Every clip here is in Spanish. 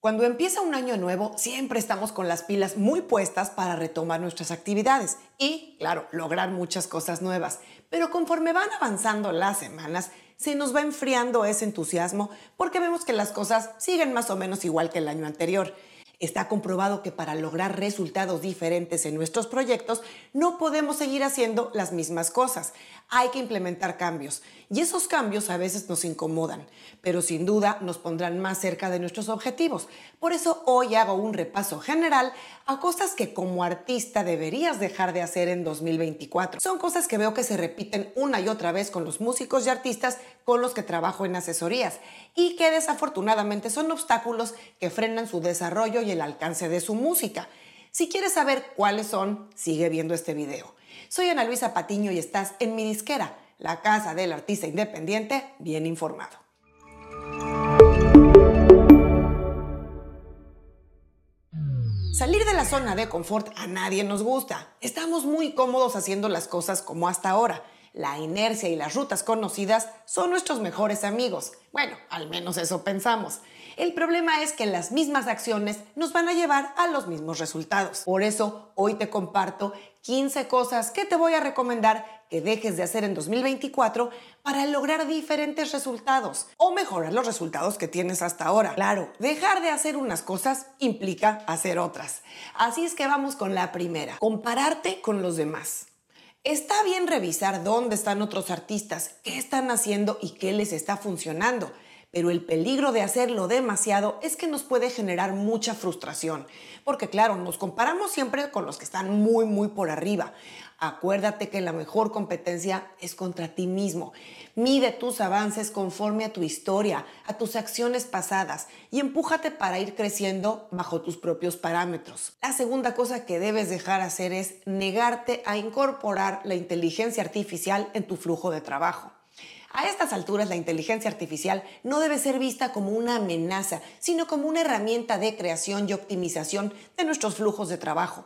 Cuando empieza un año nuevo, siempre estamos con las pilas muy puestas para retomar nuestras actividades y, claro, lograr muchas cosas nuevas. Pero conforme van avanzando las semanas, se nos va enfriando ese entusiasmo porque vemos que las cosas siguen más o menos igual que el año anterior. Está comprobado que para lograr resultados diferentes en nuestros proyectos no podemos seguir haciendo las mismas cosas. Hay que implementar cambios y esos cambios a veces nos incomodan, pero sin duda nos pondrán más cerca de nuestros objetivos. Por eso hoy hago un repaso general a cosas que como artista deberías dejar de hacer en 2024. Son cosas que veo que se repiten una y otra vez con los músicos y artistas con los que trabajo en asesorías y que desafortunadamente son obstáculos que frenan su desarrollo y el alcance de su música. Si quieres saber cuáles son, sigue viendo este video. Soy Ana Luisa Patiño y estás en mi disquera, la casa del artista independiente bien informado. Salir de la zona de confort a nadie nos gusta. Estamos muy cómodos haciendo las cosas como hasta ahora. La inercia y las rutas conocidas son nuestros mejores amigos. Bueno, al menos eso pensamos. El problema es que las mismas acciones nos van a llevar a los mismos resultados. Por eso, hoy te comparto 15 cosas que te voy a recomendar que dejes de hacer en 2024 para lograr diferentes resultados o mejorar los resultados que tienes hasta ahora. Claro, dejar de hacer unas cosas implica hacer otras. Así es que vamos con la primera, compararte con los demás. Está bien revisar dónde están otros artistas, qué están haciendo y qué les está funcionando pero el peligro de hacerlo demasiado es que nos puede generar mucha frustración, porque claro, nos comparamos siempre con los que están muy, muy por arriba. Acuérdate que la mejor competencia es contra ti mismo. Mide tus avances conforme a tu historia, a tus acciones pasadas y empújate para ir creciendo bajo tus propios parámetros. La segunda cosa que debes dejar hacer es negarte a incorporar la inteligencia artificial en tu flujo de trabajo. A estas alturas la inteligencia artificial no debe ser vista como una amenaza, sino como una herramienta de creación y optimización de nuestros flujos de trabajo.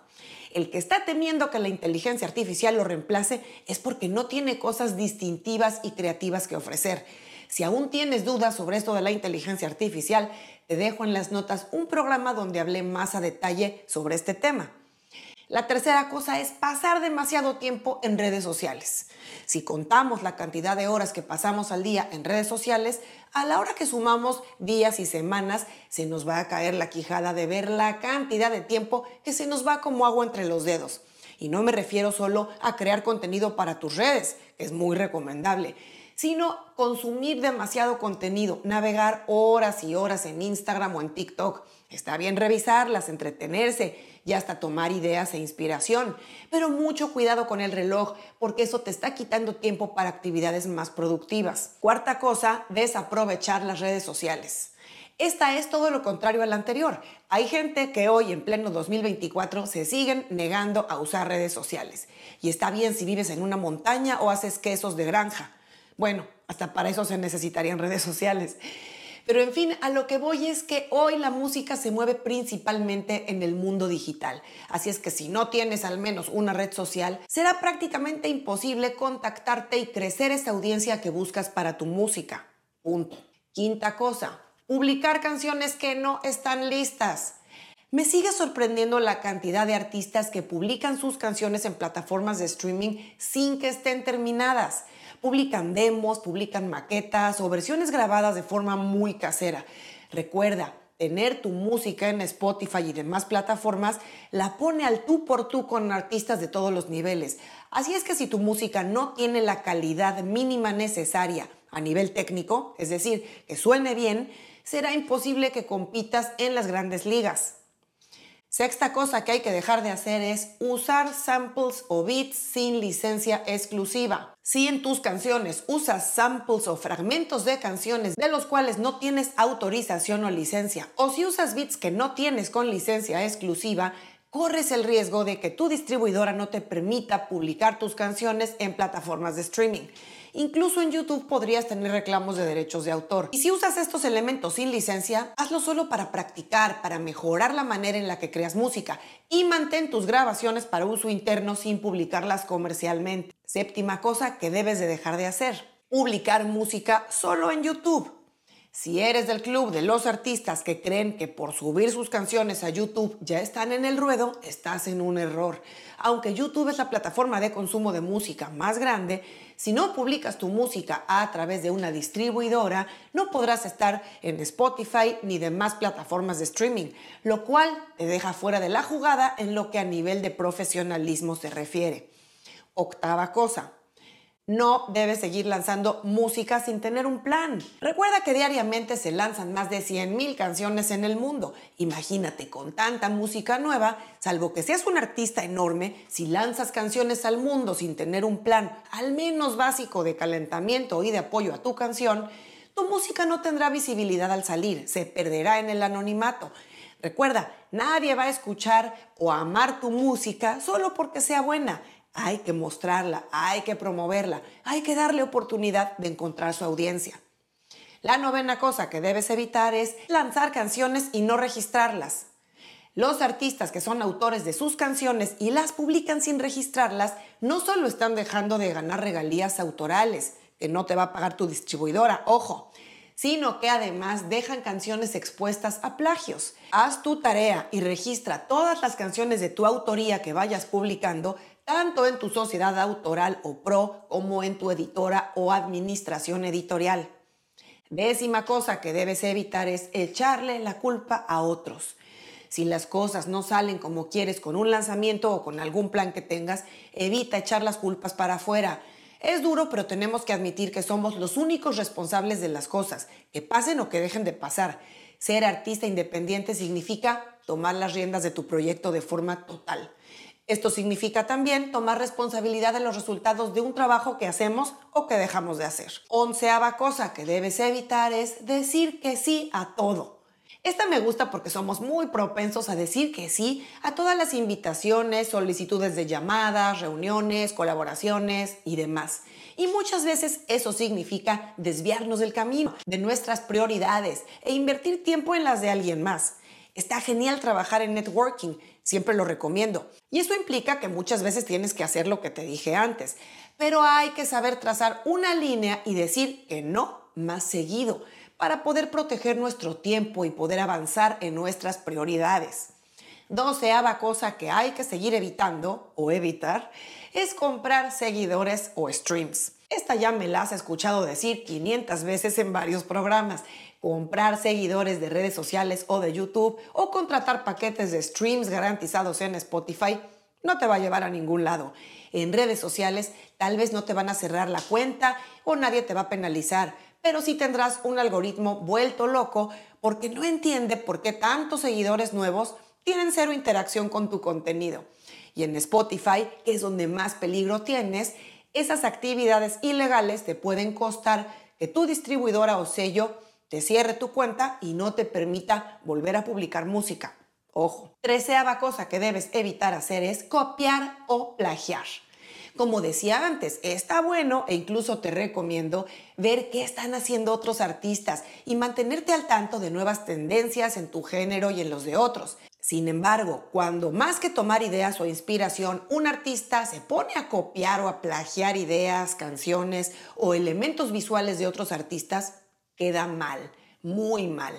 El que está temiendo que la inteligencia artificial lo reemplace es porque no tiene cosas distintivas y creativas que ofrecer. Si aún tienes dudas sobre esto de la inteligencia artificial, te dejo en las notas un programa donde hablé más a detalle sobre este tema. La tercera cosa es pasar demasiado tiempo en redes sociales. Si contamos la cantidad de horas que pasamos al día en redes sociales, a la hora que sumamos días y semanas, se nos va a caer la quijada de ver la cantidad de tiempo que se nos va como agua entre los dedos. Y no me refiero solo a crear contenido para tus redes, que es muy recomendable, sino consumir demasiado contenido, navegar horas y horas en Instagram o en TikTok. Está bien revisarlas, entretenerse y hasta tomar ideas e inspiración. Pero mucho cuidado con el reloj porque eso te está quitando tiempo para actividades más productivas. Cuarta cosa, desaprovechar las redes sociales. Esta es todo lo contrario a la anterior. Hay gente que hoy, en pleno 2024, se siguen negando a usar redes sociales. Y está bien si vives en una montaña o haces quesos de granja. Bueno, hasta para eso se necesitarían redes sociales. Pero en fin, a lo que voy es que hoy la música se mueve principalmente en el mundo digital. Así es que si no tienes al menos una red social, será prácticamente imposible contactarte y crecer esa audiencia que buscas para tu música. Punto. Quinta cosa, publicar canciones que no están listas. Me sigue sorprendiendo la cantidad de artistas que publican sus canciones en plataformas de streaming sin que estén terminadas publican demos, publican maquetas o versiones grabadas de forma muy casera. Recuerda, tener tu música en Spotify y demás plataformas la pone al tú por tú con artistas de todos los niveles. Así es que si tu música no tiene la calidad mínima necesaria a nivel técnico, es decir, que suene bien, será imposible que compitas en las grandes ligas. Sexta cosa que hay que dejar de hacer es usar samples o beats sin licencia exclusiva. Si en tus canciones usas samples o fragmentos de canciones de los cuales no tienes autorización o licencia, o si usas beats que no tienes con licencia exclusiva, corres el riesgo de que tu distribuidora no te permita publicar tus canciones en plataformas de streaming. Incluso en YouTube podrías tener reclamos de derechos de autor. Y si usas estos elementos sin licencia, hazlo solo para practicar, para mejorar la manera en la que creas música y mantén tus grabaciones para uso interno sin publicarlas comercialmente. Séptima cosa que debes de dejar de hacer, publicar música solo en YouTube. Si eres del club de los artistas que creen que por subir sus canciones a YouTube ya están en el ruedo, estás en un error. Aunque YouTube es la plataforma de consumo de música más grande, si no publicas tu música a través de una distribuidora, no podrás estar en Spotify ni demás plataformas de streaming, lo cual te deja fuera de la jugada en lo que a nivel de profesionalismo se refiere. Octava cosa, no debes seguir lanzando música sin tener un plan. Recuerda que diariamente se lanzan más de 100.000 canciones en el mundo. Imagínate con tanta música nueva, salvo que seas un artista enorme, si lanzas canciones al mundo sin tener un plan, al menos básico de calentamiento y de apoyo a tu canción, tu música no tendrá visibilidad al salir, se perderá en el anonimato. Recuerda, nadie va a escuchar o amar tu música solo porque sea buena hay que mostrarla, hay que promoverla, hay que darle oportunidad de encontrar su audiencia. La novena cosa que debes evitar es lanzar canciones y no registrarlas. Los artistas que son autores de sus canciones y las publican sin registrarlas no solo están dejando de ganar regalías autorales, que no te va a pagar tu distribuidora, ojo, sino que además dejan canciones expuestas a plagios. Haz tu tarea y registra todas las canciones de tu autoría que vayas publicando tanto en tu sociedad autoral o pro como en tu editora o administración editorial. Décima cosa que debes evitar es echarle la culpa a otros. Si las cosas no salen como quieres con un lanzamiento o con algún plan que tengas, evita echar las culpas para afuera. Es duro, pero tenemos que admitir que somos los únicos responsables de las cosas, que pasen o que dejen de pasar. Ser artista independiente significa tomar las riendas de tu proyecto de forma total. Esto significa también tomar responsabilidad de los resultados de un trabajo que hacemos o que dejamos de hacer. Onceava cosa que debes evitar es decir que sí a todo. Esta me gusta porque somos muy propensos a decir que sí a todas las invitaciones, solicitudes de llamadas, reuniones, colaboraciones y demás. Y muchas veces eso significa desviarnos del camino, de nuestras prioridades e invertir tiempo en las de alguien más. Está genial trabajar en networking, siempre lo recomiendo. Y eso implica que muchas veces tienes que hacer lo que te dije antes, pero hay que saber trazar una línea y decir que no más seguido para poder proteger nuestro tiempo y poder avanzar en nuestras prioridades. Doceava cosa que hay que seguir evitando o evitar es comprar seguidores o streams. Esta ya me la has escuchado decir 500 veces en varios programas comprar seguidores de redes sociales o de YouTube o contratar paquetes de streams garantizados en Spotify no te va a llevar a ningún lado. En redes sociales tal vez no te van a cerrar la cuenta o nadie te va a penalizar, pero sí tendrás un algoritmo vuelto loco porque no entiende por qué tantos seguidores nuevos tienen cero interacción con tu contenido. Y en Spotify, que es donde más peligro tienes, esas actividades ilegales te pueden costar que tu distribuidora o sello te cierre tu cuenta y no te permita volver a publicar música. Ojo. Treceava cosa que debes evitar hacer es copiar o plagiar. Como decía antes, está bueno e incluso te recomiendo ver qué están haciendo otros artistas y mantenerte al tanto de nuevas tendencias en tu género y en los de otros. Sin embargo, cuando más que tomar ideas o inspiración, un artista se pone a copiar o a plagiar ideas, canciones o elementos visuales de otros artistas, queda mal, muy mal.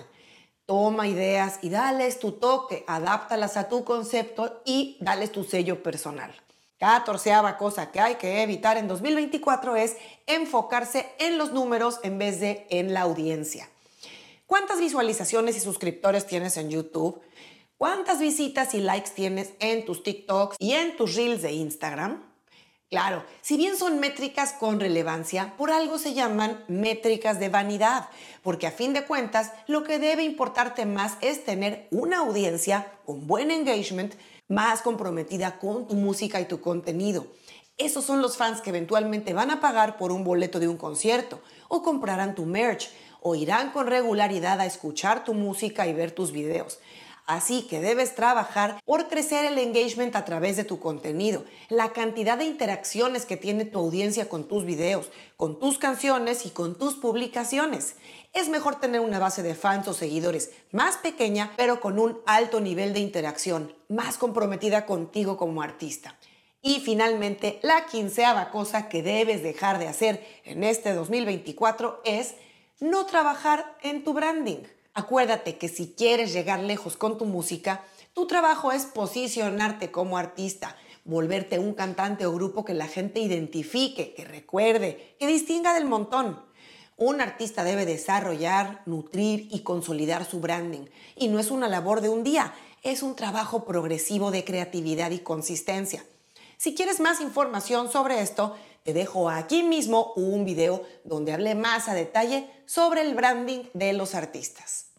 Toma ideas y dales tu toque, adáptalas a tu concepto y dales tu sello personal. Catorceava cosa que hay que evitar en 2024 es enfocarse en los números en vez de en la audiencia. ¿Cuántas visualizaciones y suscriptores tienes en YouTube? ¿Cuántas visitas y likes tienes en tus TikToks y en tus Reels de Instagram? Claro, si bien son métricas con relevancia, por algo se llaman métricas de vanidad, porque a fin de cuentas lo que debe importarte más es tener una audiencia con buen engagement, más comprometida con tu música y tu contenido. Esos son los fans que eventualmente van a pagar por un boleto de un concierto, o comprarán tu merch, o irán con regularidad a escuchar tu música y ver tus videos. Así que debes trabajar por crecer el engagement a través de tu contenido, la cantidad de interacciones que tiene tu audiencia con tus videos, con tus canciones y con tus publicaciones. Es mejor tener una base de fans o seguidores más pequeña, pero con un alto nivel de interacción, más comprometida contigo como artista. Y finalmente, la quinceava cosa que debes dejar de hacer en este 2024 es no trabajar en tu branding. Acuérdate que si quieres llegar lejos con tu música, tu trabajo es posicionarte como artista, volverte un cantante o grupo que la gente identifique, que recuerde, que distinga del montón. Un artista debe desarrollar, nutrir y consolidar su branding. Y no es una labor de un día, es un trabajo progresivo de creatividad y consistencia. Si quieres más información sobre esto, te dejo aquí mismo un video donde hablé más a detalle sobre el branding de los artistas.